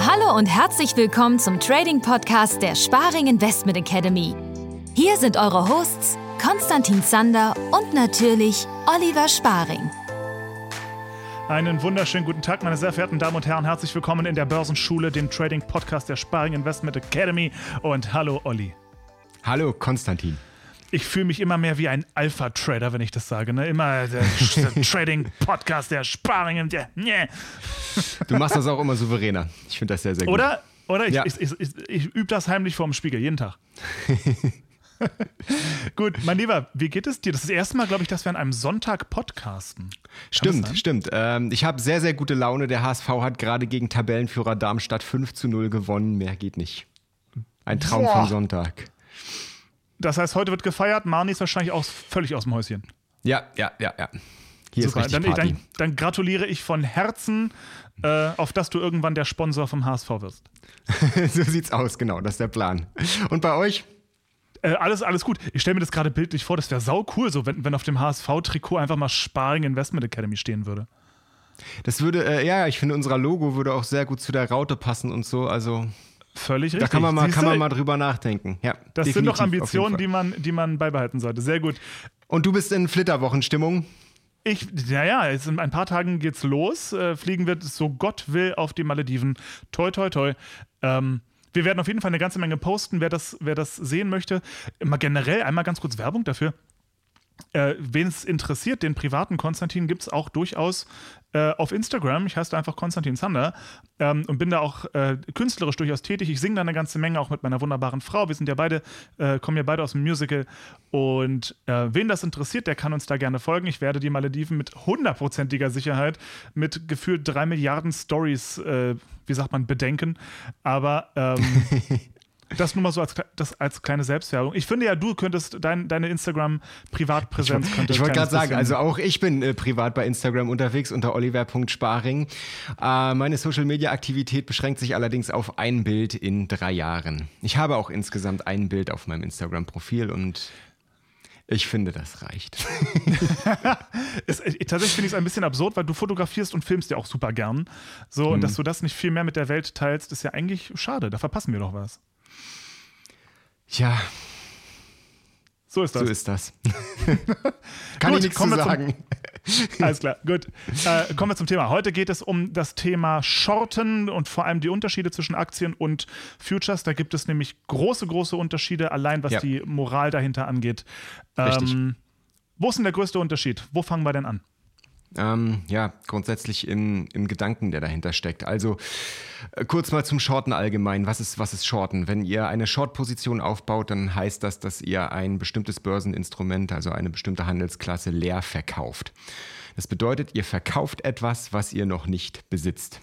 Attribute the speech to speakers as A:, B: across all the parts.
A: Hallo und herzlich willkommen zum Trading Podcast der Sparing Investment Academy. Hier sind eure Hosts Konstantin Zander und natürlich Oliver Sparing.
B: Einen wunderschönen guten Tag, meine sehr verehrten Damen und Herren. Herzlich willkommen in der Börsenschule, dem Trading Podcast der Sparing Investment Academy. Und hallo, Olli.
C: Hallo, Konstantin.
B: Ich fühle mich immer mehr wie ein Alpha-Trader, wenn ich das sage. Ne? Immer der, der Trading-Podcast, der Sparing. Der, yeah.
C: Du machst das auch immer souveräner. Ich finde das sehr, sehr gut.
B: Oder? Oder? Ich, ja. ich, ich, ich, ich übe das heimlich vorm Spiegel, jeden Tag. Gut, mein Lieber, wie geht es dir? Das ist das erste Mal, glaube ich, dass wir an einem Sonntag podcasten. Kann
C: stimmt, stimmt. Ähm, ich habe sehr, sehr gute Laune. Der HSV hat gerade gegen Tabellenführer Darmstadt 5 zu 0 gewonnen. Mehr geht nicht. Ein Traum Boah. von Sonntag.
B: Das heißt, heute wird gefeiert. Marni ist wahrscheinlich auch völlig aus dem Häuschen.
C: Ja, ja, ja, ja. Hier
B: Super.
C: ist richtig
B: dann, dann, dann, gratuliere ich von Herzen, äh, auf dass du irgendwann der Sponsor vom HSV wirst.
C: so sieht's aus, genau. Das ist der Plan. Und bei euch?
B: Äh, alles, alles gut. Ich stelle mir das gerade bildlich vor, das wäre sau cool, so wenn, wenn auf dem HSV-Trikot einfach mal Sparring Investment Academy stehen würde.
C: Das würde, äh, ja, ich finde, unser Logo würde auch sehr gut zu der Raute passen und so. Also
B: Völlig richtig.
C: Da kann man mal, kann man mal drüber nachdenken. Ja,
B: das sind doch Ambitionen, die man, die man beibehalten sollte. Sehr gut.
C: Und du bist in Flitterwochenstimmung?
B: Ich, ja, ja, jetzt in ein paar Tagen geht's los. Äh, fliegen wird so Gott will auf die Malediven. Toi, toi, toi. Ähm, wir werden auf jeden Fall eine ganze Menge posten, wer das, wer das sehen möchte. Immer generell einmal ganz kurz Werbung dafür. Äh, Wen es interessiert, den privaten Konstantin gibt es auch durchaus äh, auf Instagram. Ich heiße einfach Konstantin Zander ähm, und bin da auch äh, künstlerisch durchaus tätig. Ich singe da eine ganze Menge, auch mit meiner wunderbaren Frau. Wir sind ja beide, äh, kommen ja beide aus dem Musical. Und äh, wen das interessiert, der kann uns da gerne folgen. Ich werde die Malediven mit hundertprozentiger Sicherheit mit gefühlt drei Milliarden Stories, äh, wie sagt man, bedenken. Aber ähm, Das nur mal so als, das als kleine Selbstwerbung. Ich finde ja, du könntest dein, deine Instagram-Privatpräsenz
C: Ich, ich wollte gerade sagen, also auch ich bin äh, privat bei Instagram unterwegs unter oliver.sparing. Äh, meine Social-Media-Aktivität beschränkt sich allerdings auf ein Bild in drei Jahren. Ich habe auch insgesamt ein Bild auf meinem Instagram-Profil und ich finde, das reicht.
B: es, äh, tatsächlich finde ich es ein bisschen absurd, weil du fotografierst und filmst ja auch super gern. So, hm. und dass du das nicht viel mehr mit der Welt teilst, ist ja eigentlich schade. Da verpassen wir doch was.
C: Ja.
B: So ist das.
C: So ist das. Kann Gut, ich nichts zu sagen.
B: Zum, alles klar, gut. Äh, kommen wir zum Thema. Heute geht es um das Thema Shorten und vor allem die Unterschiede zwischen Aktien und Futures. Da gibt es nämlich große, große Unterschiede, allein was ja. die Moral dahinter angeht. Ähm, wo ist denn der größte Unterschied? Wo fangen wir denn an?
C: Ähm, ja, grundsätzlich im, im Gedanken, der dahinter steckt. Also äh, kurz mal zum Shorten allgemein. Was ist, was ist Shorten? Wenn ihr eine Short-Position aufbaut, dann heißt das, dass ihr ein bestimmtes Börseninstrument, also eine bestimmte Handelsklasse, leer verkauft. Das bedeutet, ihr verkauft etwas, was ihr noch nicht besitzt.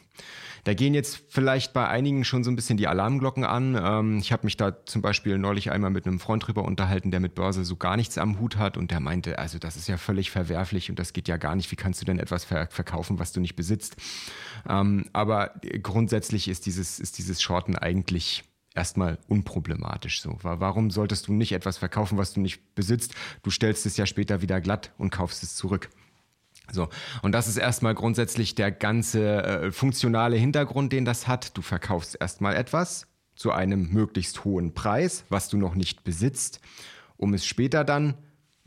C: Da gehen jetzt vielleicht bei einigen schon so ein bisschen die Alarmglocken an. Ähm, ich habe mich da zum Beispiel neulich einmal mit einem Freund drüber unterhalten, der mit Börse so gar nichts am Hut hat und der meinte, also das ist ja völlig verwerflich und das geht ja gar nicht. Wie kannst du denn etwas verkaufen, was du nicht besitzt? Ähm, aber grundsätzlich ist dieses, ist dieses Shorten eigentlich erstmal unproblematisch so. Warum solltest du nicht etwas verkaufen, was du nicht besitzt? Du stellst es ja später wieder glatt und kaufst es zurück. So, und das ist erstmal grundsätzlich der ganze äh, funktionale Hintergrund, den das hat. Du verkaufst erstmal etwas zu einem möglichst hohen Preis, was du noch nicht besitzt, um es später dann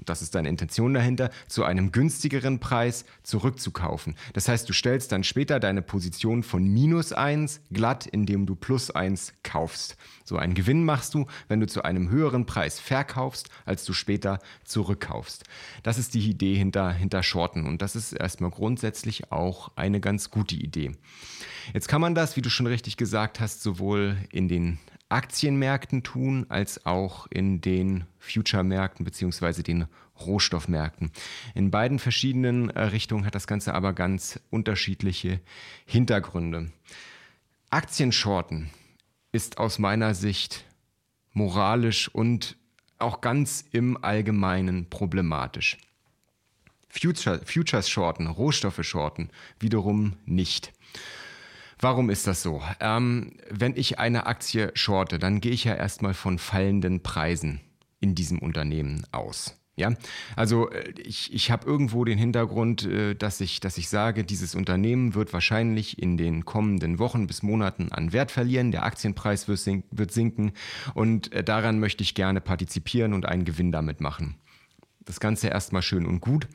C: das ist deine Intention dahinter, zu einem günstigeren Preis zurückzukaufen. Das heißt, du stellst dann später deine Position von minus 1 glatt, indem du plus 1 kaufst. So einen Gewinn machst du, wenn du zu einem höheren Preis verkaufst, als du später zurückkaufst. Das ist die Idee hinter, hinter Shorten und das ist erstmal grundsätzlich auch eine ganz gute Idee. Jetzt kann man das, wie du schon richtig gesagt hast, sowohl in den Aktienmärkten tun, als auch in den Future-Märkten bzw. den Rohstoffmärkten. In beiden verschiedenen äh, Richtungen hat das Ganze aber ganz unterschiedliche Hintergründe. Aktienshorten ist aus meiner Sicht moralisch und auch ganz im Allgemeinen problematisch. Future, Futures shorten, Rohstoffe shorten wiederum nicht. Warum ist das so? Ähm, wenn ich eine Aktie shorte, dann gehe ich ja erstmal von fallenden Preisen in diesem Unternehmen aus. Ja, also äh, ich, ich habe irgendwo den Hintergrund, äh, dass ich, dass ich sage, dieses Unternehmen wird wahrscheinlich in den kommenden Wochen bis Monaten an Wert verlieren, der Aktienpreis wird sinken und äh, daran möchte ich gerne partizipieren und einen Gewinn damit machen. Das Ganze erstmal schön und gut.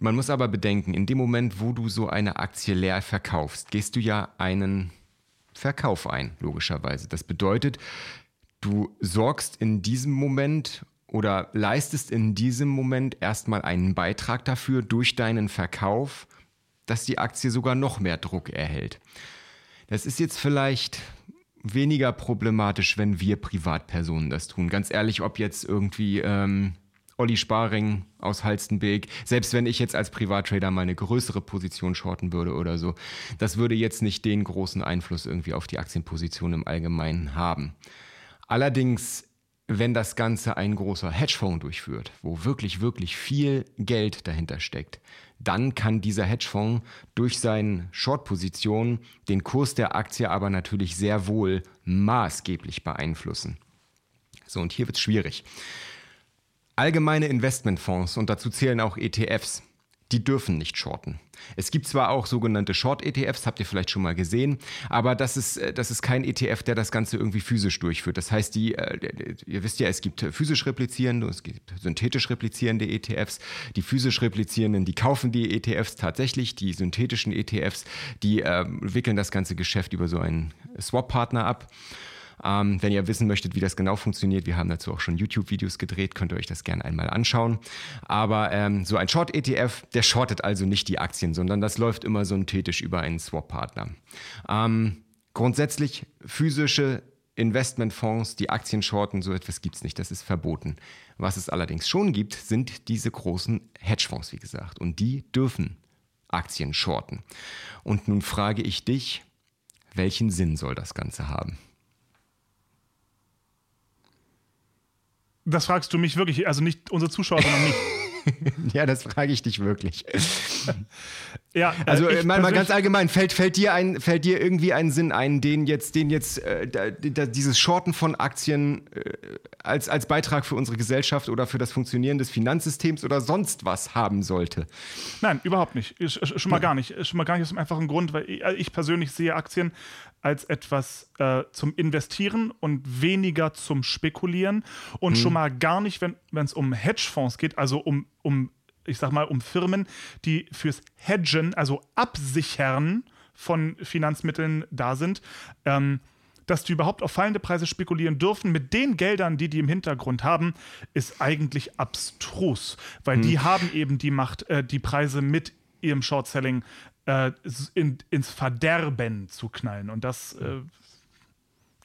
C: Man muss aber bedenken, in dem Moment, wo du so eine Aktie leer verkaufst, gehst du ja einen Verkauf ein, logischerweise. Das bedeutet, du sorgst in diesem Moment oder leistest in diesem Moment erstmal einen Beitrag dafür durch deinen Verkauf, dass die Aktie sogar noch mehr Druck erhält. Das ist jetzt vielleicht weniger problematisch, wenn wir Privatpersonen das tun. Ganz ehrlich, ob jetzt irgendwie ähm, Olli Sparing aus Halstenbeek, selbst wenn ich jetzt als Privattrader mal eine größere Position shorten würde oder so, das würde jetzt nicht den großen Einfluss irgendwie auf die Aktienposition im Allgemeinen haben. Allerdings wenn das Ganze ein großer Hedgefonds durchführt, wo wirklich, wirklich viel Geld dahinter steckt, dann kann dieser Hedgefonds durch seine Short-Position den Kurs der Aktie aber natürlich sehr wohl maßgeblich beeinflussen. So, und hier wird es schwierig. Allgemeine Investmentfonds, und dazu zählen auch ETFs, die dürfen nicht shorten. Es gibt zwar auch sogenannte Short-ETFs, habt ihr vielleicht schon mal gesehen, aber das ist, äh, das ist kein ETF, der das Ganze irgendwie physisch durchführt. Das heißt, die, äh, ihr wisst ja, es gibt physisch replizierende, es gibt synthetisch replizierende ETFs. Die physisch replizierenden, die kaufen die ETFs tatsächlich. Die synthetischen ETFs, die äh, wickeln das ganze Geschäft über so einen Swap-Partner ab. Ähm, wenn ihr wissen möchtet, wie das genau funktioniert, wir haben dazu auch schon YouTube-Videos gedreht, könnt ihr euch das gerne einmal anschauen. Aber ähm, so ein Short-ETF, der shortet also nicht die Aktien, sondern das läuft immer synthetisch über einen Swap-Partner. Ähm, grundsätzlich physische Investmentfonds, die Aktien shorten, so etwas gibt es nicht, das ist verboten. Was es allerdings schon gibt, sind diese großen Hedgefonds, wie gesagt, und die dürfen Aktien shorten. Und nun frage ich dich, welchen Sinn soll das Ganze haben?
B: Das fragst du mich wirklich, also nicht unsere Zuschauer, sondern mich.
C: ja, das frage ich dich wirklich. Ja, also äh, mal, mal, ganz allgemein, fällt, fällt, dir ein, fällt dir irgendwie ein Sinn ein, den jetzt, den jetzt äh, da, da, dieses Shorten von Aktien äh, als, als Beitrag für unsere Gesellschaft oder für das Funktionieren des Finanzsystems oder sonst was haben sollte?
B: Nein, überhaupt nicht. Schon mal gar nicht. Schon mal gar nicht aus dem einfachen Grund, weil ich persönlich sehe Aktien als etwas äh, zum Investieren und weniger zum Spekulieren. Und mhm. schon mal gar nicht, wenn es um Hedgefonds geht, also um, um, ich sag mal, um Firmen, die fürs Hedgen, also Absichern von Finanzmitteln da sind. Ähm, dass die überhaupt auf fallende Preise spekulieren dürfen mit den Geldern, die die im Hintergrund haben, ist eigentlich abstrus, weil hm. die haben eben die Macht, äh, die Preise mit ihrem Short-Selling äh, in, ins Verderben zu knallen. Und das, äh,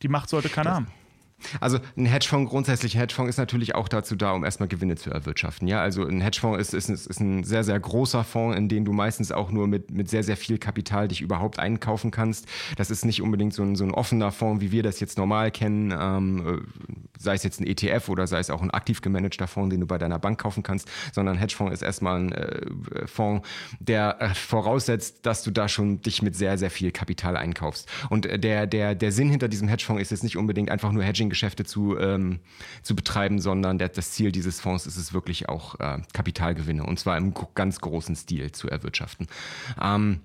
B: die Macht sollte keiner das, haben.
C: Also ein Hedgefonds, grundsätzlich ein Hedgefonds ist natürlich auch dazu da, um erstmal Gewinne zu erwirtschaften. Ja, also ein Hedgefonds ist, ist, ist ein sehr, sehr großer Fonds, in den du meistens auch nur mit, mit sehr, sehr viel Kapital dich überhaupt einkaufen kannst. Das ist nicht unbedingt so ein, so ein offener Fonds, wie wir das jetzt normal kennen, ähm, sei es jetzt ein ETF oder sei es auch ein aktiv gemanagter Fonds, den du bei deiner Bank kaufen kannst, sondern ein Hedgefonds ist erstmal ein äh, Fonds, der äh, voraussetzt, dass du da schon dich mit sehr, sehr viel Kapital einkaufst. Und der, der, der Sinn hinter diesem Hedgefonds ist jetzt nicht unbedingt einfach nur Hedging Geschäfte zu, ähm, zu betreiben, sondern der, das Ziel dieses Fonds ist es wirklich auch äh, Kapitalgewinne und zwar im ganz großen Stil zu erwirtschaften. Ähm,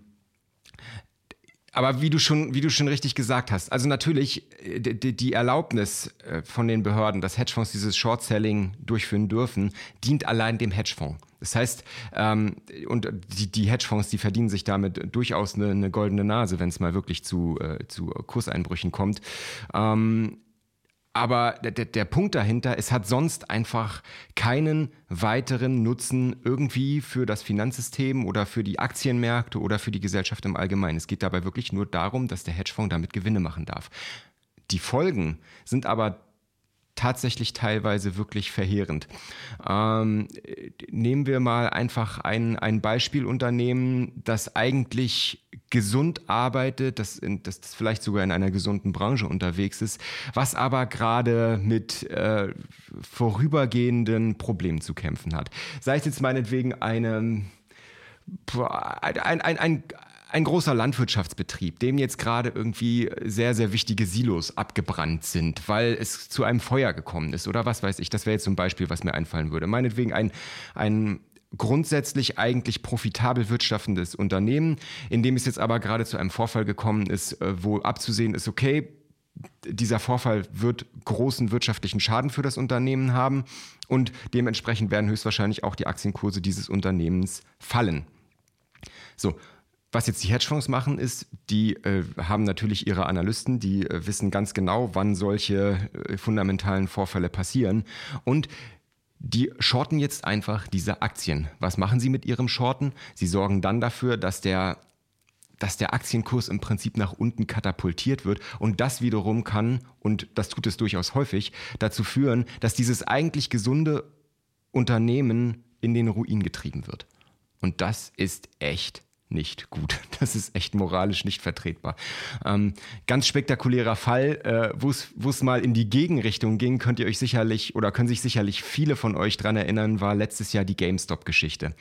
C: aber wie du schon, wie du schon richtig gesagt hast, also natürlich äh, die, die Erlaubnis äh, von den Behörden, dass Hedgefonds dieses Short-Selling durchführen dürfen, dient allein dem Hedgefonds. Das heißt, ähm, und die, die Hedgefonds, die verdienen sich damit durchaus eine, eine goldene Nase, wenn es mal wirklich zu, äh, zu Kurseinbrüchen kommt. Ähm, aber der, der Punkt dahinter, es hat sonst einfach keinen weiteren Nutzen irgendwie für das Finanzsystem oder für die Aktienmärkte oder für die Gesellschaft im Allgemeinen. Es geht dabei wirklich nur darum, dass der Hedgefonds damit Gewinne machen darf. Die Folgen sind aber tatsächlich teilweise wirklich verheerend. Ähm, nehmen wir mal einfach ein, ein Beispielunternehmen, das eigentlich gesund arbeitet, das, in, das vielleicht sogar in einer gesunden Branche unterwegs ist, was aber gerade mit äh, vorübergehenden Problemen zu kämpfen hat. Sei es jetzt meinetwegen eine, ein, ein, ein ein großer Landwirtschaftsbetrieb, dem jetzt gerade irgendwie sehr, sehr wichtige Silos abgebrannt sind, weil es zu einem Feuer gekommen ist oder was weiß ich. Das wäre jetzt zum Beispiel, was mir einfallen würde. Meinetwegen ein, ein grundsätzlich eigentlich profitabel wirtschaftendes Unternehmen, in dem es jetzt aber gerade zu einem Vorfall gekommen ist, äh, wo abzusehen ist, okay, dieser Vorfall wird großen wirtschaftlichen Schaden für das Unternehmen haben und dementsprechend werden höchstwahrscheinlich auch die Aktienkurse dieses Unternehmens fallen. So, was jetzt die Hedgefonds machen, ist, die äh, haben natürlich ihre Analysten, die äh, wissen ganz genau, wann solche äh, fundamentalen Vorfälle passieren. Und die shorten jetzt einfach diese Aktien. Was machen sie mit ihrem Shorten? Sie sorgen dann dafür, dass der, dass der Aktienkurs im Prinzip nach unten katapultiert wird. Und das wiederum kann, und das tut es durchaus häufig, dazu führen, dass dieses eigentlich gesunde Unternehmen in den Ruin getrieben wird. Und das ist echt nicht gut. Das ist echt moralisch nicht vertretbar. Ähm, ganz spektakulärer Fall, äh, wo es mal in die Gegenrichtung ging, könnt ihr euch sicherlich oder können sich sicherlich viele von euch dran erinnern, war letztes Jahr die GameStop-Geschichte.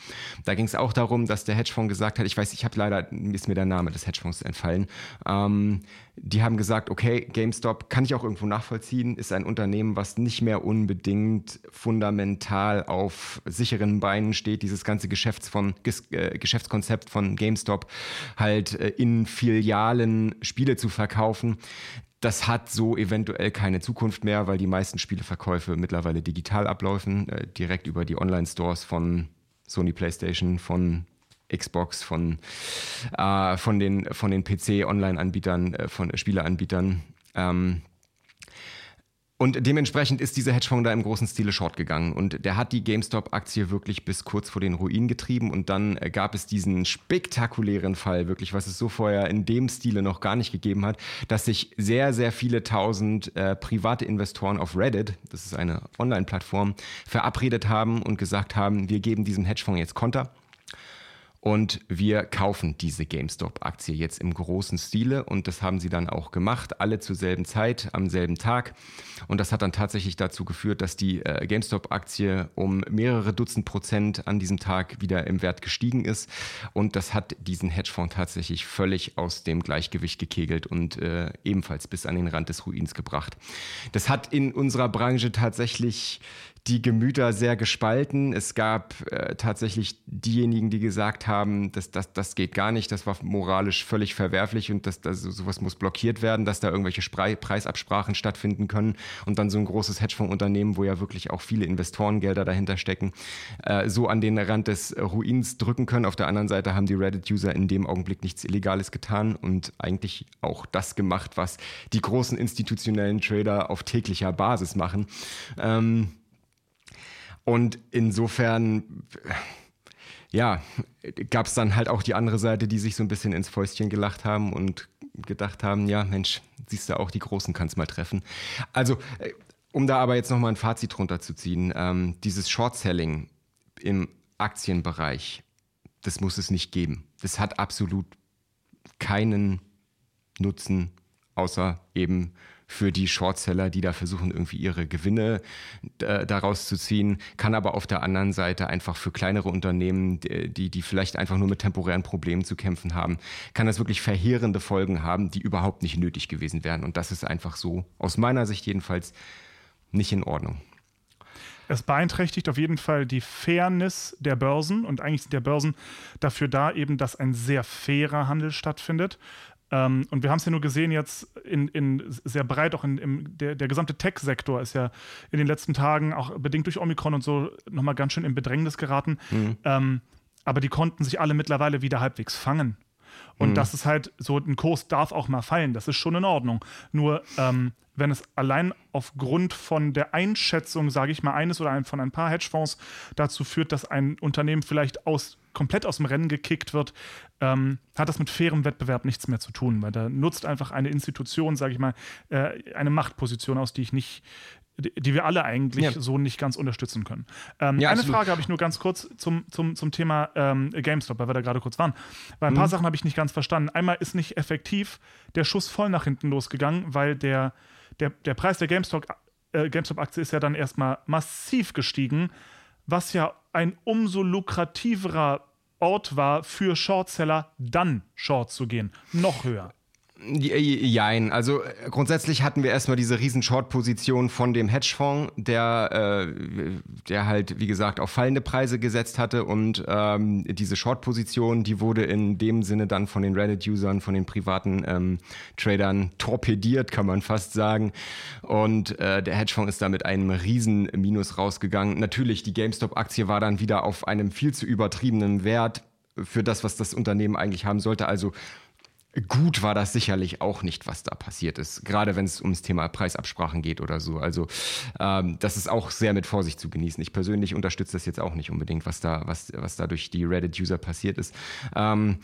C: Da ging es auch darum, dass der Hedgefonds gesagt hat, ich weiß, ich habe leider, ist mir der Name des Hedgefonds entfallen, ähm, die haben gesagt, okay, GameStop kann ich auch irgendwo nachvollziehen, ist ein Unternehmen, was nicht mehr unbedingt fundamental auf sicheren Beinen steht. Dieses ganze Geschäfts von, äh, Geschäftskonzept von GameStop halt äh, in Filialen Spiele zu verkaufen. Das hat so eventuell keine Zukunft mehr, weil die meisten Spieleverkäufe mittlerweile digital ablaufen, äh, direkt über die Online-Stores von Sony PlayStation, von Xbox, von, äh, von den, von den PC-Online-Anbietern, äh, von Spieleanbietern. Ähm, und dementsprechend ist dieser Hedgefonds da im großen Stile short gegangen. Und der hat die GameStop-Aktie wirklich bis kurz vor den Ruin getrieben. Und dann äh, gab es diesen spektakulären Fall, wirklich, was es so vorher in dem Stile noch gar nicht gegeben hat, dass sich sehr, sehr viele tausend äh, private Investoren auf Reddit, das ist eine Online-Plattform, verabredet haben und gesagt haben, wir geben diesem Hedgefonds jetzt Konter. Und wir kaufen diese GameStop-Aktie jetzt im großen Stile und das haben sie dann auch gemacht, alle zur selben Zeit, am selben Tag. Und das hat dann tatsächlich dazu geführt, dass die äh, GameStop-Aktie um mehrere Dutzend Prozent an diesem Tag wieder im Wert gestiegen ist. Und das hat diesen Hedgefonds tatsächlich völlig aus dem Gleichgewicht gekegelt und äh, ebenfalls bis an den Rand des Ruins gebracht. Das hat in unserer Branche tatsächlich die Gemüter sehr gespalten. Es gab äh, tatsächlich diejenigen, die gesagt haben, dass das, das geht gar nicht, das war moralisch völlig verwerflich und dass, dass sowas muss blockiert werden, dass da irgendwelche Spre Preisabsprachen stattfinden können und dann so ein großes Hedgefondsunternehmen, wo ja wirklich auch viele Investorengelder dahinter stecken, äh, so an den Rand des Ruins drücken können. Auf der anderen Seite haben die Reddit-User in dem Augenblick nichts Illegales getan und eigentlich auch das gemacht, was die großen institutionellen Trader auf täglicher Basis machen. Ähm, und insofern, ja, gab es dann halt auch die andere Seite, die sich so ein bisschen ins Fäustchen gelacht haben und gedacht haben, ja, Mensch, siehst du auch, die Großen kannst mal treffen. Also, äh, um da aber jetzt nochmal ein Fazit runterzuziehen, ähm, dieses Short-Selling im Aktienbereich, das muss es nicht geben. Das hat absolut keinen Nutzen, außer eben für die Shortseller, die da versuchen, irgendwie ihre Gewinne äh, daraus zu ziehen, kann aber auf der anderen Seite einfach für kleinere Unternehmen, die, die vielleicht einfach nur mit temporären Problemen zu kämpfen haben, kann das wirklich verheerende Folgen haben, die überhaupt nicht nötig gewesen wären. Und das ist einfach so, aus meiner Sicht jedenfalls, nicht in Ordnung.
B: Es beeinträchtigt auf jeden Fall die Fairness der Börsen und eigentlich sind der Börsen dafür da, eben, dass ein sehr fairer Handel stattfindet. Ähm, und wir haben es ja nur gesehen jetzt in, in sehr breit, auch in, im, der, der gesamte Tech-Sektor ist ja in den letzten Tagen, auch bedingt durch Omikron und so, nochmal ganz schön in Bedrängnis geraten. Mhm. Ähm, aber die konnten sich alle mittlerweile wieder halbwegs fangen. Und mhm. das ist halt so, ein Kurs darf auch mal fallen, das ist schon in Ordnung. Nur ähm, wenn es allein aufgrund von der Einschätzung, sage ich mal, eines oder ein, von ein paar Hedgefonds dazu führt, dass ein Unternehmen vielleicht aus, komplett aus dem Rennen gekickt wird, ähm, hat das mit fairem Wettbewerb nichts mehr zu tun, weil da nutzt einfach eine Institution, sage ich mal, äh, eine Machtposition aus, die ich nicht, die wir alle eigentlich ja. so nicht ganz unterstützen können. Ähm, ja, eine absolut. Frage habe ich nur ganz kurz zum, zum, zum Thema ähm, GameStop, weil wir da gerade kurz waren. Weil ein mhm. paar Sachen habe ich nicht ganz verstanden. Einmal ist nicht effektiv der Schuss voll nach hinten losgegangen, weil der, der, der Preis der GameStop, äh, GameStop-Aktie ist ja dann erstmal massiv gestiegen, was ja ein umso lukrativerer Ort war für Shortseller, dann Short zu gehen. Noch höher.
C: Jein, also äh, grundsätzlich hatten wir erstmal diese riesen Short-Position von dem Hedgefonds, der, äh, der halt, wie gesagt, auf fallende Preise gesetzt hatte und ähm, diese Short-Position, die wurde in dem Sinne dann von den Reddit-Usern, von den privaten ähm, Tradern torpediert, kann man fast sagen. Und äh, der Hedgefonds ist da mit einem riesen Minus rausgegangen. Natürlich, die GameStop-Aktie war dann wieder auf einem viel zu übertriebenen Wert für das, was das Unternehmen eigentlich haben sollte. Also gut war das sicherlich auch nicht, was da passiert ist. Gerade wenn es ums Thema Preisabsprachen geht oder so. Also ähm, das ist auch sehr mit Vorsicht zu genießen. Ich persönlich unterstütze das jetzt auch nicht unbedingt, was da, was, was da durch die Reddit-User passiert ist. Ähm,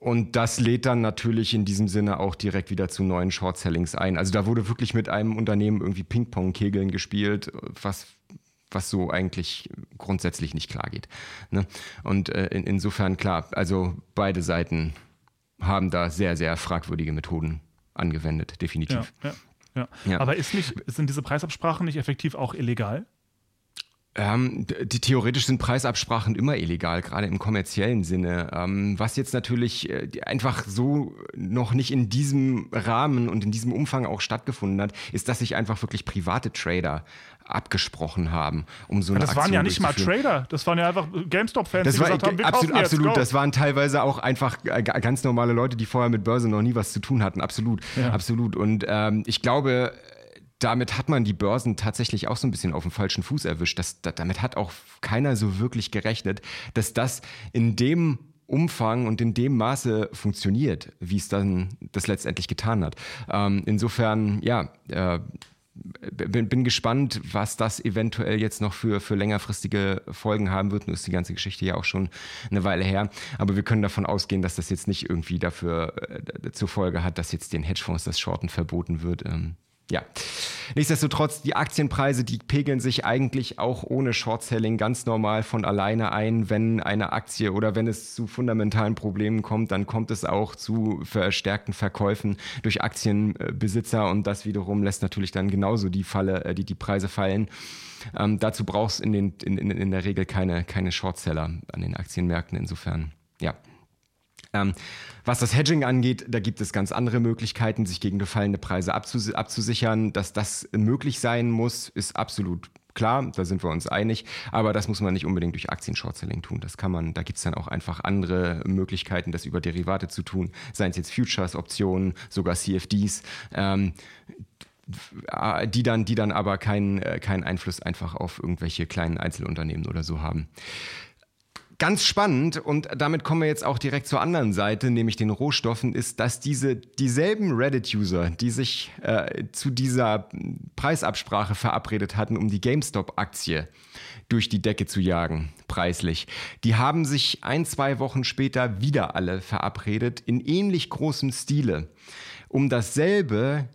C: und das lädt dann natürlich in diesem Sinne auch direkt wieder zu neuen Short-Sellings ein. Also da wurde wirklich mit einem Unternehmen irgendwie Ping-Pong-Kegeln gespielt, was was so eigentlich grundsätzlich nicht klar geht. Ne? Und äh, in, insofern klar, also beide Seiten haben da sehr, sehr fragwürdige Methoden angewendet, definitiv.
B: Ja, ja, ja. Aber ist nicht, sind diese Preisabsprachen nicht effektiv auch illegal?
C: Ähm, die, theoretisch sind Preisabsprachen immer illegal, gerade im kommerziellen Sinne. Ähm, was jetzt natürlich äh, einfach so noch nicht in diesem Rahmen und in diesem Umfang auch stattgefunden hat, ist, dass sich einfach wirklich private Trader abgesprochen haben, um so eine
B: Das
C: Aktion
B: waren ja nicht mal Trader, das waren ja einfach GameStop-Fans,
C: die war, gesagt haben, wir absolut, jetzt, absolut. Das waren teilweise auch einfach ganz normale Leute, die vorher mit Börse noch nie was zu tun hatten. Absolut, ja. absolut. Und ähm, ich glaube, damit hat man die Börsen tatsächlich auch so ein bisschen auf dem falschen Fuß erwischt. Das, das, damit hat auch keiner so wirklich gerechnet, dass das in dem Umfang und in dem Maße funktioniert, wie es dann das letztendlich getan hat. Ähm, insofern, ja, äh, bin, bin, gespannt, was das eventuell jetzt noch für, für längerfristige Folgen haben wird. Nur ist die ganze Geschichte ja auch schon eine Weile her. Aber wir können davon ausgehen, dass das jetzt nicht irgendwie dafür äh, zur Folge hat, dass jetzt den Hedgefonds das Shorten verboten wird. Ähm, ja, nichtsdestotrotz, die Aktienpreise, die pegeln sich eigentlich auch ohne Short-Selling ganz normal von alleine ein. Wenn eine Aktie oder wenn es zu fundamentalen Problemen kommt, dann kommt es auch zu verstärkten Verkäufen durch Aktienbesitzer und das wiederum lässt natürlich dann genauso die, Falle, äh, die, die Preise fallen. Ähm, dazu brauchst in, in, in, in der Regel keine, keine Short-Seller an den Aktienmärkten. Insofern, ja. Ähm, was das Hedging angeht, da gibt es ganz andere Möglichkeiten, sich gegen gefallene Preise abzus abzusichern. Dass das möglich sein muss, ist absolut klar, da sind wir uns einig, aber das muss man nicht unbedingt durch Aktien-Short-Selling tun. Das kann man, da gibt es dann auch einfach andere Möglichkeiten, das über Derivate zu tun, seien es jetzt Futures, Optionen, sogar CFDs. Ähm, die dann, die dann aber keinen, äh, keinen Einfluss einfach auf irgendwelche kleinen Einzelunternehmen oder so haben. Ganz spannend und damit kommen wir jetzt auch direkt zur anderen Seite, nämlich den Rohstoffen, ist, dass diese dieselben Reddit-User, die sich äh, zu dieser Preisabsprache verabredet hatten, um die GameStop-Aktie durch die Decke zu jagen, preislich, die haben sich ein, zwei Wochen später wieder alle verabredet, in ähnlich großem Stile, um dasselbe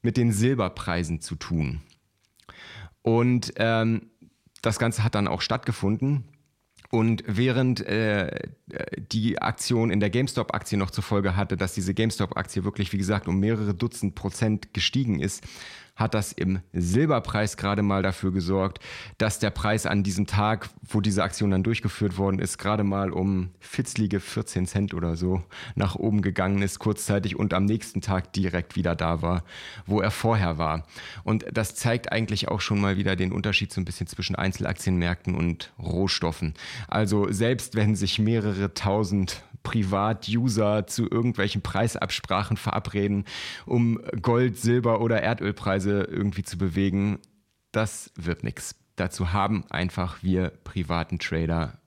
C: mit den Silberpreisen zu tun. Und ähm, das Ganze hat dann auch stattgefunden. Und während äh, die Aktion in der GameStop-Aktie noch zur Folge hatte, dass diese GameStop-Aktie wirklich, wie gesagt, um mehrere Dutzend Prozent gestiegen ist, hat das im Silberpreis gerade mal dafür gesorgt, dass der Preis an diesem Tag, wo diese Aktion dann durchgeführt worden ist, gerade mal um fitzlige 14 Cent oder so nach oben gegangen ist, kurzzeitig und am nächsten Tag direkt wieder da war, wo er vorher war. Und das zeigt eigentlich auch schon mal wieder den Unterschied so ein bisschen zwischen Einzelaktienmärkten und Rohstoffen. Also selbst wenn sich mehrere tausend Privat-User zu irgendwelchen Preisabsprachen verabreden, um Gold, Silber oder Erdölpreise irgendwie zu bewegen. Das wird nichts. Dazu haben einfach wir privaten Trader,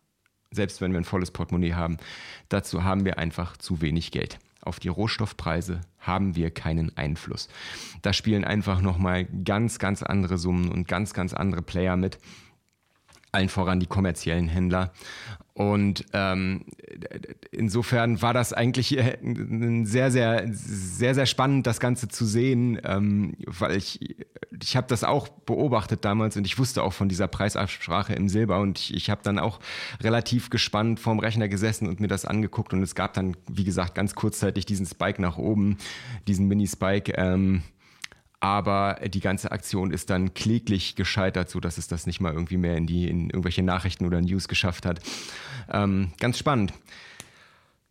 C: selbst wenn wir ein volles Portemonnaie haben, dazu haben wir einfach zu wenig Geld. Auf die Rohstoffpreise haben wir keinen Einfluss. Da spielen einfach nochmal ganz, ganz andere Summen und ganz, ganz andere Player mit allen voran die kommerziellen Händler. Und ähm, insofern war das eigentlich äh, sehr, sehr, sehr, sehr spannend, das Ganze zu sehen, ähm, weil ich, ich habe das auch beobachtet damals und ich wusste auch von dieser Preisabsprache im Silber und ich, ich habe dann auch relativ gespannt vorm Rechner gesessen und mir das angeguckt und es gab dann, wie gesagt, ganz kurzzeitig diesen Spike nach oben, diesen Mini-Spike. Ähm, aber die ganze Aktion ist dann kläglich gescheitert, sodass es das nicht mal irgendwie mehr in die in irgendwelche Nachrichten oder News geschafft hat. Ähm, ganz spannend.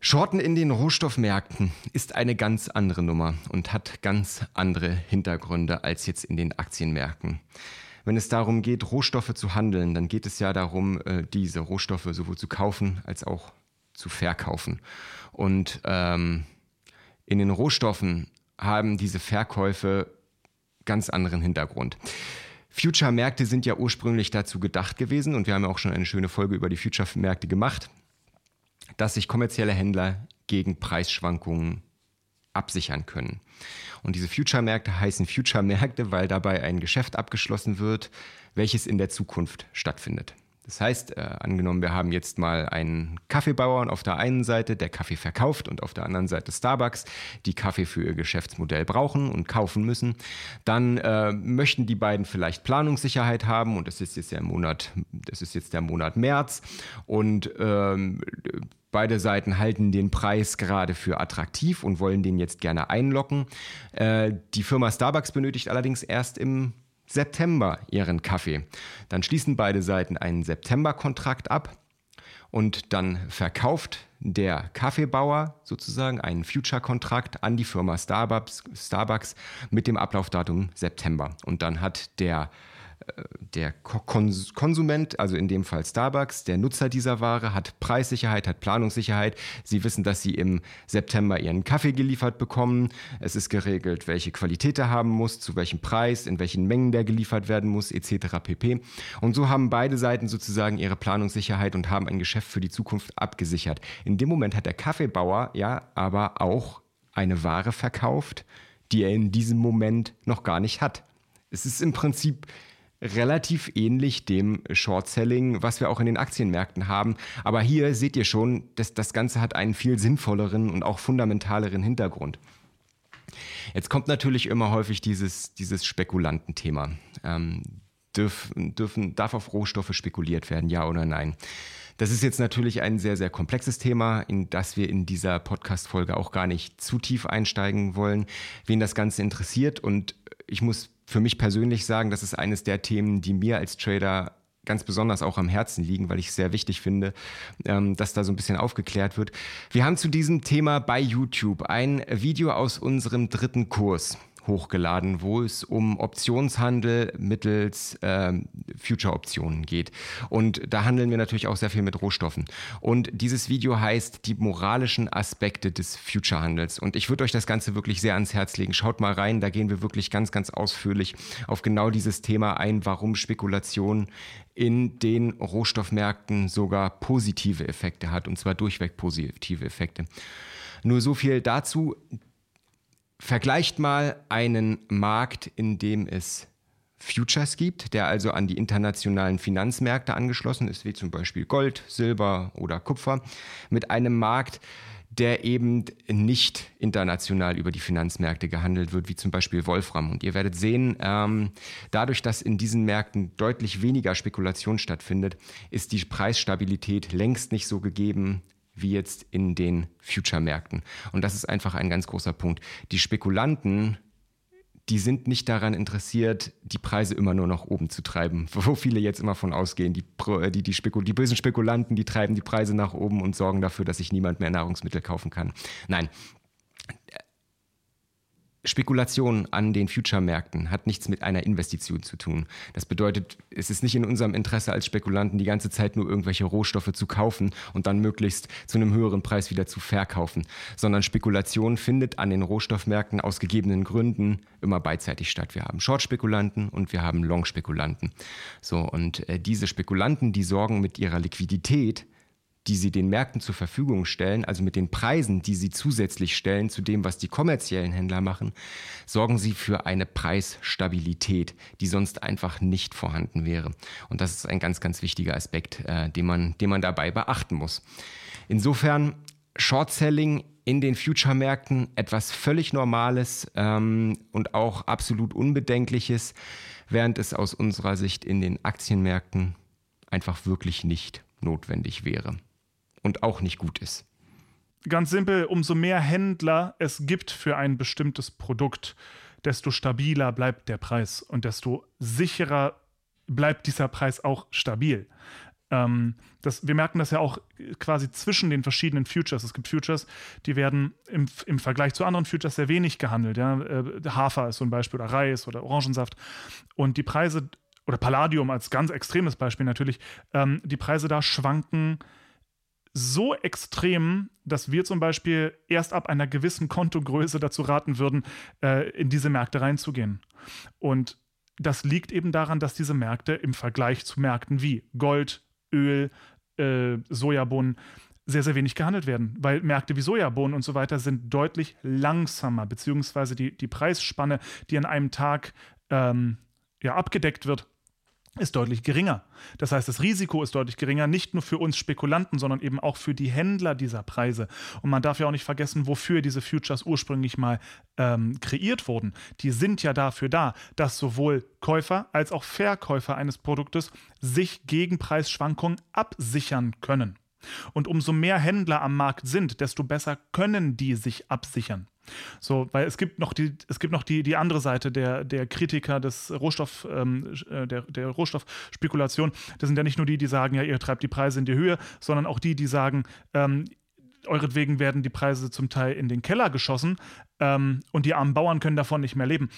C: Shorten in den Rohstoffmärkten ist eine ganz andere Nummer und hat ganz andere Hintergründe als jetzt in den Aktienmärkten. Wenn es darum geht, Rohstoffe zu handeln, dann geht es ja darum, äh, diese Rohstoffe sowohl zu kaufen als auch zu verkaufen. Und ähm, in den Rohstoffen haben diese Verkäufe ganz anderen Hintergrund. Future-Märkte sind ja ursprünglich dazu gedacht gewesen und wir haben ja auch schon eine schöne Folge über die Future-Märkte gemacht, dass sich kommerzielle Händler gegen Preisschwankungen absichern können. Und diese Future-Märkte heißen Future-Märkte, weil dabei ein Geschäft abgeschlossen wird, welches in der Zukunft stattfindet. Das heißt, äh, angenommen, wir haben jetzt mal einen Kaffeebauern auf der einen Seite, der Kaffee verkauft und auf der anderen Seite Starbucks, die Kaffee für ihr Geschäftsmodell brauchen und kaufen müssen, dann äh, möchten die beiden vielleicht Planungssicherheit haben und es ist jetzt der Monat, das ist jetzt der Monat März und ähm, Beide Seiten halten den Preis gerade für attraktiv und wollen den jetzt gerne einlocken. Äh, die Firma Starbucks benötigt allerdings erst im September ihren Kaffee. Dann schließen beide Seiten einen September-Kontrakt ab und dann verkauft der Kaffeebauer sozusagen einen Future-Kontrakt an die Firma Starbucks, Starbucks mit dem Ablaufdatum September. Und dann hat der der Konsument, also in dem Fall Starbucks, der Nutzer dieser Ware, hat Preissicherheit, hat Planungssicherheit. Sie wissen, dass sie im September ihren Kaffee geliefert bekommen. Es ist geregelt, welche Qualität er haben muss, zu welchem Preis, in welchen Mengen der geliefert werden muss, etc. pp. Und so haben beide Seiten sozusagen ihre Planungssicherheit und haben ein Geschäft für die Zukunft abgesichert. In dem Moment hat der Kaffeebauer ja aber auch eine Ware verkauft, die er in diesem Moment noch gar nicht hat. Es ist im Prinzip relativ ähnlich dem Short-Selling, was wir auch in den Aktienmärkten haben. Aber hier seht ihr schon, dass das Ganze hat einen viel sinnvolleren und auch fundamentaleren Hintergrund. Jetzt kommt natürlich immer häufig dieses, dieses Spekulantenthema. Ähm, dürfen, dürfen, darf auf Rohstoffe spekuliert werden, ja oder nein? Das ist jetzt natürlich ein sehr, sehr komplexes Thema, in das wir in dieser Podcast-Folge auch gar nicht zu tief einsteigen wollen. Wen das Ganze interessiert und ich muss für mich persönlich sagen, das ist eines der Themen, die mir als Trader ganz besonders auch am Herzen liegen, weil ich es sehr wichtig finde, ähm, dass da so ein bisschen aufgeklärt wird. Wir haben zu diesem Thema bei YouTube ein Video aus unserem dritten Kurs hochgeladen, wo es um Optionshandel mittels äh, Future-Optionen geht. Und da handeln wir natürlich auch sehr viel mit Rohstoffen. Und dieses Video heißt die moralischen Aspekte des Future-Handels. Und ich würde euch das Ganze wirklich sehr ans Herz legen. Schaut mal rein, da gehen wir wirklich ganz, ganz ausführlich auf genau dieses Thema ein, warum Spekulation in den Rohstoffmärkten sogar positive Effekte hat, und zwar durchweg positive Effekte. Nur so viel dazu. Vergleicht mal einen Markt, in dem es Futures gibt, der also an die internationalen Finanzmärkte angeschlossen ist, wie zum Beispiel Gold, Silber oder Kupfer, mit einem Markt, der eben nicht international über die Finanzmärkte gehandelt wird, wie zum Beispiel Wolfram. Und ihr werdet sehen, ähm, dadurch, dass in diesen Märkten deutlich weniger Spekulation stattfindet, ist die Preisstabilität längst nicht so gegeben, wie jetzt in den Future-Märkten. Und das ist einfach ein ganz großer Punkt. Die Spekulanten, die sind nicht daran interessiert, die Preise immer nur nach oben zu treiben, wo viele jetzt immer von ausgehen. Die, die, die, Spekul die bösen Spekulanten, die treiben die Preise nach oben und sorgen dafür, dass sich niemand mehr Nahrungsmittel kaufen kann. Nein, Spekulation an den Future-Märkten hat nichts mit einer Investition zu tun. Das bedeutet, es ist nicht in unserem Interesse als Spekulanten, die ganze Zeit nur irgendwelche Rohstoffe zu kaufen und dann möglichst zu einem höheren Preis wieder zu verkaufen, sondern Spekulation findet an den Rohstoffmärkten aus gegebenen Gründen immer beidseitig statt. Wir haben Short-Spekulanten und wir haben Long-Spekulanten. So, und äh, diese Spekulanten, die sorgen mit ihrer Liquidität die sie den Märkten zur Verfügung stellen, also mit den Preisen, die sie zusätzlich stellen zu dem, was die kommerziellen Händler machen, sorgen sie für eine Preisstabilität, die sonst einfach nicht vorhanden wäre. Und das ist ein ganz, ganz wichtiger Aspekt, äh, den, man, den man dabei beachten muss. Insofern Short-Selling in den Future-Märkten etwas völlig Normales ähm, und auch absolut Unbedenkliches, während es aus unserer Sicht in den Aktienmärkten einfach wirklich nicht notwendig wäre und auch nicht gut ist.
B: Ganz simpel, umso mehr Händler es gibt für ein bestimmtes Produkt, desto stabiler bleibt der Preis und desto sicherer bleibt dieser Preis auch stabil. Ähm, das, wir merken das ja auch quasi zwischen den verschiedenen Futures. Es gibt Futures, die werden im, im Vergleich zu anderen Futures sehr wenig gehandelt. Ja? Äh, Hafer ist so ein Beispiel oder Reis oder Orangensaft. Und die Preise, oder Palladium als ganz extremes Beispiel natürlich, ähm, die Preise da schwanken so extrem, dass wir zum Beispiel erst ab einer gewissen Kontogröße dazu raten würden, äh, in diese Märkte reinzugehen. Und das liegt eben daran, dass diese Märkte im Vergleich zu Märkten wie Gold, Öl, äh, Sojabohnen sehr, sehr wenig gehandelt werden, weil Märkte wie Sojabohnen und so weiter sind deutlich langsamer, beziehungsweise die, die Preisspanne, die an einem Tag ähm, ja, abgedeckt wird, ist deutlich geringer. Das heißt, das Risiko ist deutlich geringer, nicht nur für uns Spekulanten, sondern eben auch für die Händler dieser Preise. Und man darf ja auch nicht vergessen, wofür diese Futures ursprünglich mal ähm, kreiert wurden. Die sind ja dafür da, dass sowohl Käufer als auch Verkäufer eines Produktes sich gegen Preisschwankungen absichern können. Und umso mehr Händler am Markt sind, desto besser können die sich absichern. So, weil es gibt noch die, es gibt noch die, die andere Seite der, der Kritiker des Rohstoff, ähm, äh, der, der Rohstoffspekulation. Das sind ja nicht nur die, die sagen, ja, ihr treibt die Preise in die Höhe, sondern auch die, die sagen, ähm, euretwegen werden die Preise zum Teil in den Keller geschossen ähm, und die armen Bauern können davon nicht mehr leben.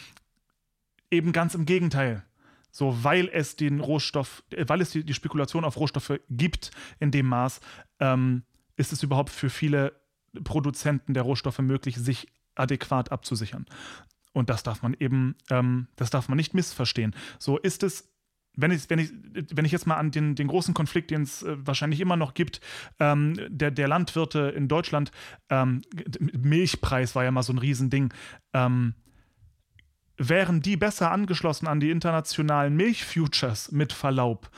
B: Eben ganz im Gegenteil. So, weil es den Rohstoff, äh, weil es die, die Spekulation auf Rohstoffe gibt in dem Maß, ähm, ist es überhaupt für viele Produzenten der Rohstoffe möglich, sich adäquat abzusichern. Und das darf man eben, ähm, das darf man nicht missverstehen. So ist es wenn ich, wenn, ich, wenn ich jetzt mal an den, den großen Konflikt, den es äh, wahrscheinlich immer noch gibt, ähm, der, der Landwirte in Deutschland, ähm, Milchpreis war ja mal so ein Riesending, ähm, wären die besser angeschlossen an die internationalen Milchfutures mit Verlaub,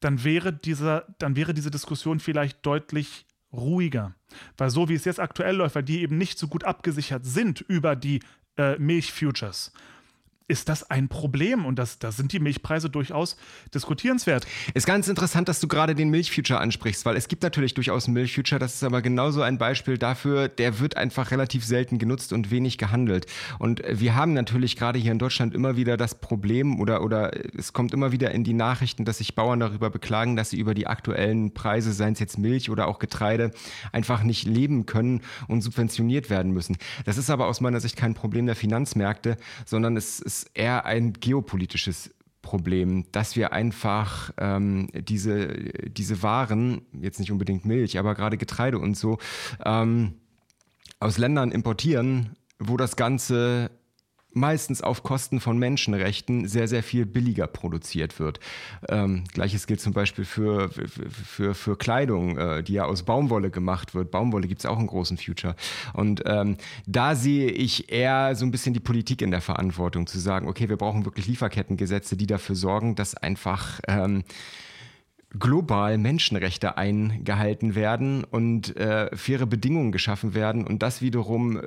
B: dann wäre, dieser, dann wäre diese Diskussion vielleicht deutlich ruhiger. Weil so wie es jetzt aktuell läuft, weil die eben nicht so gut abgesichert sind über die äh, Milchfutures, ist das ein Problem und das, da sind die Milchpreise durchaus diskutierenswert.
C: Ist ganz interessant, dass du gerade den Milchfuture ansprichst, weil es gibt natürlich durchaus einen Milchfuture, das ist aber genauso ein Beispiel dafür, der wird einfach relativ selten genutzt und wenig gehandelt. Und wir haben natürlich gerade hier in Deutschland immer wieder das Problem oder, oder es kommt immer wieder in die Nachrichten, dass sich Bauern darüber beklagen, dass sie über die aktuellen Preise, seien es jetzt Milch oder auch Getreide, einfach nicht leben können und subventioniert werden müssen. Das ist aber aus meiner Sicht kein Problem der Finanzmärkte, sondern es ist eher ein geopolitisches Problem, dass wir einfach ähm, diese, diese Waren, jetzt nicht unbedingt Milch, aber gerade Getreide und so, ähm, aus Ländern importieren, wo das Ganze meistens auf Kosten von Menschenrechten sehr, sehr viel billiger produziert wird. Ähm, Gleiches gilt zum Beispiel für, für, für Kleidung, äh, die ja aus Baumwolle gemacht wird. Baumwolle gibt es auch einen großen Future. Und ähm, da sehe ich eher so ein bisschen die Politik in der Verantwortung, zu sagen, okay, wir brauchen wirklich Lieferkettengesetze, die dafür sorgen, dass einfach ähm, global Menschenrechte eingehalten werden und äh, faire Bedingungen geschaffen werden und das wiederum, äh,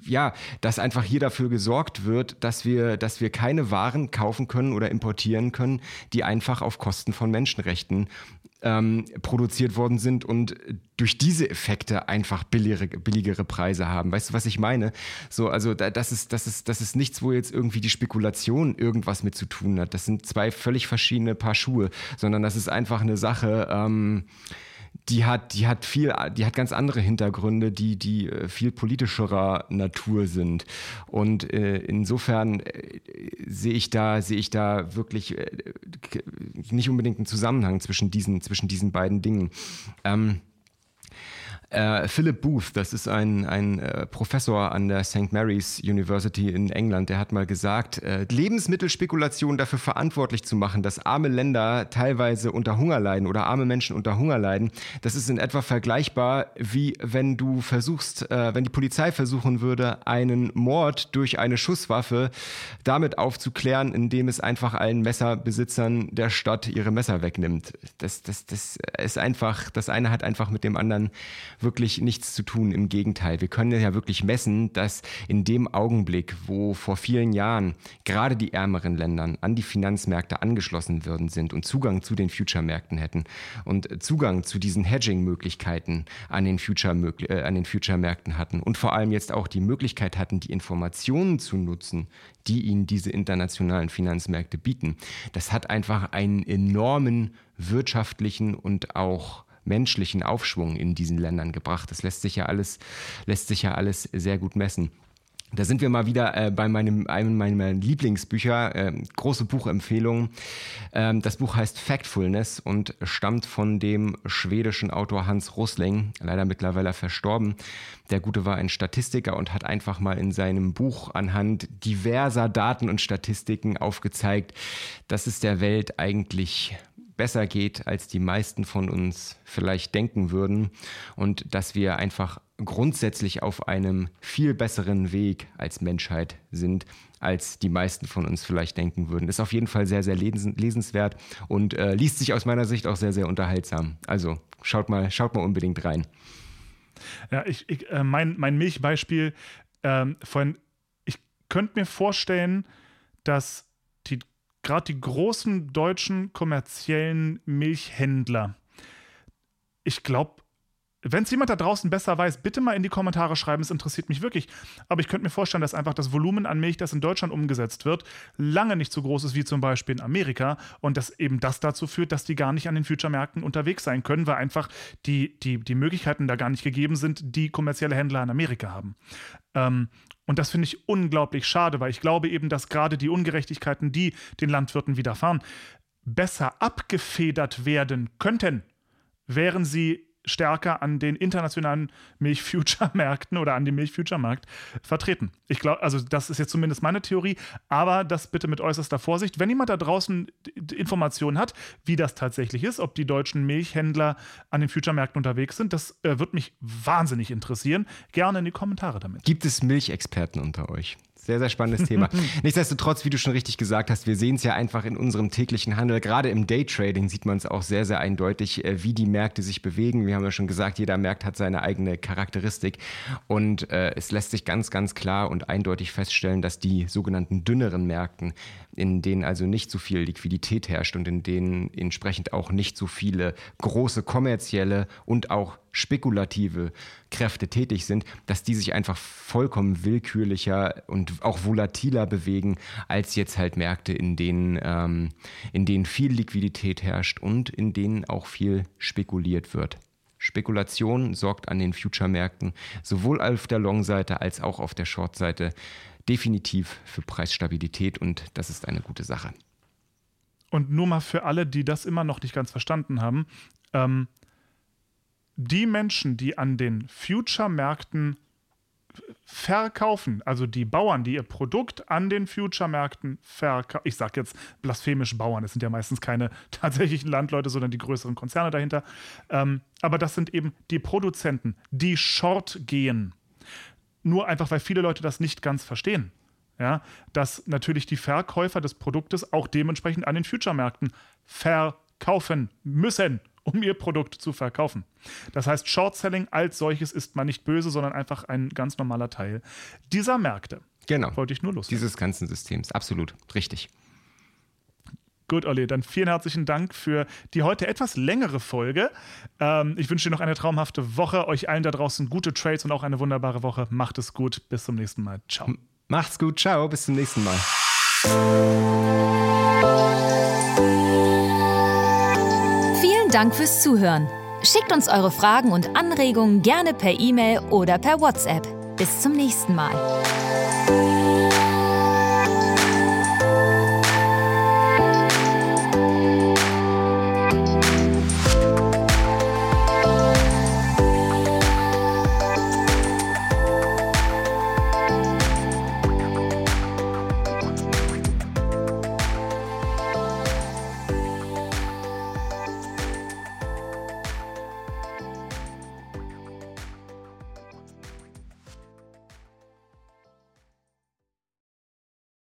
C: ja, dass einfach hier dafür gesorgt wird, dass wir, dass wir keine Waren kaufen können oder importieren können, die einfach auf Kosten von Menschenrechten ähm, produziert worden sind und durch diese Effekte einfach billigere, billigere Preise haben. Weißt du, was ich meine? So, also da, das, ist, das, ist, das ist nichts, wo jetzt irgendwie die Spekulation irgendwas mit zu tun hat. Das sind zwei völlig verschiedene Paar Schuhe, sondern das ist einfach eine Sache, ähm, die hat, die hat viel, die hat ganz andere Hintergründe, die, die äh, viel politischerer Natur sind. Und äh, insofern äh, sehe ich da, sehe ich da wirklich äh, nicht unbedingt einen Zusammenhang zwischen diesen, zwischen diesen beiden Dingen. Ähm, äh, Philip Booth, das ist ein, ein äh, Professor an der St. Mary's University in England, der hat mal gesagt, äh, Lebensmittelspekulation dafür verantwortlich zu machen, dass arme Länder teilweise unter Hunger leiden oder arme Menschen unter Hunger leiden, das ist in etwa vergleichbar wie wenn du versuchst, äh, wenn die Polizei versuchen würde, einen Mord durch eine Schusswaffe damit aufzuklären, indem es einfach allen Messerbesitzern der Stadt ihre Messer wegnimmt. Das, das, das ist einfach, das eine hat einfach mit dem anderen wirklich nichts zu tun. Im Gegenteil, wir können ja wirklich messen, dass in dem Augenblick, wo vor vielen Jahren gerade die ärmeren Länder an die Finanzmärkte angeschlossen würden sind und Zugang zu den Future-Märkten hätten und Zugang zu diesen Hedging-Möglichkeiten an den Future-Märkten äh, an den Future hatten und vor allem jetzt auch die Möglichkeit hatten, die Informationen zu nutzen, die ihnen diese internationalen Finanzmärkte bieten. Das hat einfach einen enormen wirtschaftlichen und auch menschlichen Aufschwung in diesen Ländern gebracht. Das lässt sich ja alles, lässt sich ja alles sehr gut messen. Da sind wir mal wieder äh, bei meinem, einem meiner Lieblingsbücher, äh, große Buchempfehlung. Ähm, das Buch heißt Factfulness und stammt von dem schwedischen Autor Hans Rosling, leider mittlerweile verstorben. Der Gute war ein Statistiker und hat einfach mal in seinem Buch anhand diverser Daten und Statistiken aufgezeigt, dass es der Welt eigentlich besser geht, als die meisten von uns vielleicht denken würden und dass wir einfach grundsätzlich auf einem viel besseren Weg als Menschheit sind, als die meisten von uns vielleicht denken würden. Ist auf jeden Fall sehr, sehr lesenswert und äh, liest sich aus meiner Sicht auch sehr, sehr unterhaltsam. Also schaut mal, schaut mal unbedingt rein.
B: Ja, ich, ich äh, mein, mein Milchbeispiel ähm, von, ich könnte mir vorstellen, dass gerade die großen deutschen kommerziellen Milchhändler, ich glaube, wenn es jemand da draußen besser weiß, bitte mal in die Kommentare schreiben, es interessiert mich wirklich. Aber ich könnte mir vorstellen, dass einfach das Volumen an Milch, das in Deutschland umgesetzt wird, lange nicht so groß ist wie zum Beispiel in Amerika und dass eben das dazu führt, dass die gar nicht an den Future-Märkten unterwegs sein können, weil einfach die, die, die Möglichkeiten da gar nicht gegeben sind, die kommerzielle Händler in Amerika haben. Ähm, und das finde ich unglaublich schade, weil ich glaube eben, dass gerade die Ungerechtigkeiten, die den Landwirten widerfahren, besser abgefedert werden könnten, wären sie stärker an den internationalen Milchfuture-Märkten oder an dem Milchfuture-Markt vertreten. Ich glaube, also das ist jetzt zumindest meine Theorie, aber das bitte mit äußerster Vorsicht. Wenn jemand da draußen Informationen hat, wie das tatsächlich ist, ob die deutschen Milchhändler an den Future-Märkten unterwegs sind, das äh, wird mich wahnsinnig interessieren. Gerne in die Kommentare damit.
C: Gibt es Milchexperten unter euch? Sehr, sehr spannendes Thema. Nichtsdestotrotz, wie du schon richtig gesagt hast, wir sehen es ja einfach in unserem täglichen Handel. Gerade im Daytrading sieht man es auch sehr, sehr eindeutig, äh, wie die Märkte sich bewegen. Wir haben ja schon gesagt, jeder Markt hat seine eigene Charakteristik. Und äh, es lässt sich ganz, ganz klar und eindeutig feststellen, dass die sogenannten dünneren Märkten, in denen also nicht so viel Liquidität herrscht und in denen entsprechend auch nicht so viele große kommerzielle und auch spekulative Kräfte tätig sind, dass die sich einfach vollkommen willkürlicher und auch volatiler bewegen als jetzt halt Märkte, in denen, ähm, in denen viel Liquidität herrscht und in denen auch viel spekuliert wird. Spekulation sorgt an den Future-Märkten sowohl auf der Long-Seite als auch auf der Short-Seite definitiv für Preisstabilität und das ist eine gute Sache.
B: Und nur mal für alle, die das immer noch nicht ganz verstanden haben, ähm, die Menschen, die an den Future-Märkten verkaufen, also die Bauern, die ihr Produkt an den Future-Märkten verkaufen, ich sage jetzt blasphemisch Bauern, es sind ja meistens keine tatsächlichen Landleute, sondern die größeren Konzerne dahinter, ähm, aber das sind eben die Produzenten, die short gehen. Nur einfach, weil viele Leute das nicht ganz verstehen. Ja, dass natürlich die Verkäufer des Produktes auch dementsprechend an den Future-Märkten verkaufen müssen um ihr Produkt zu verkaufen. Das heißt, Short-Selling als solches ist man nicht böse, sondern einfach ein ganz normaler Teil dieser Märkte.
C: Genau.
B: Wollte ich nur los.
C: Dieses ganzen Systems. Absolut. Richtig.
B: Gut, Olli, dann vielen herzlichen Dank für die heute etwas längere Folge. Ähm, ich wünsche dir noch eine traumhafte Woche. Euch allen da draußen gute Trades und auch eine wunderbare Woche. Macht es gut. Bis zum nächsten Mal. Ciao.
C: Macht's gut. Ciao. Bis zum nächsten Mal.
A: Dank fürs Zuhören. Schickt uns eure Fragen und Anregungen gerne per E-Mail oder per WhatsApp. Bis zum nächsten Mal.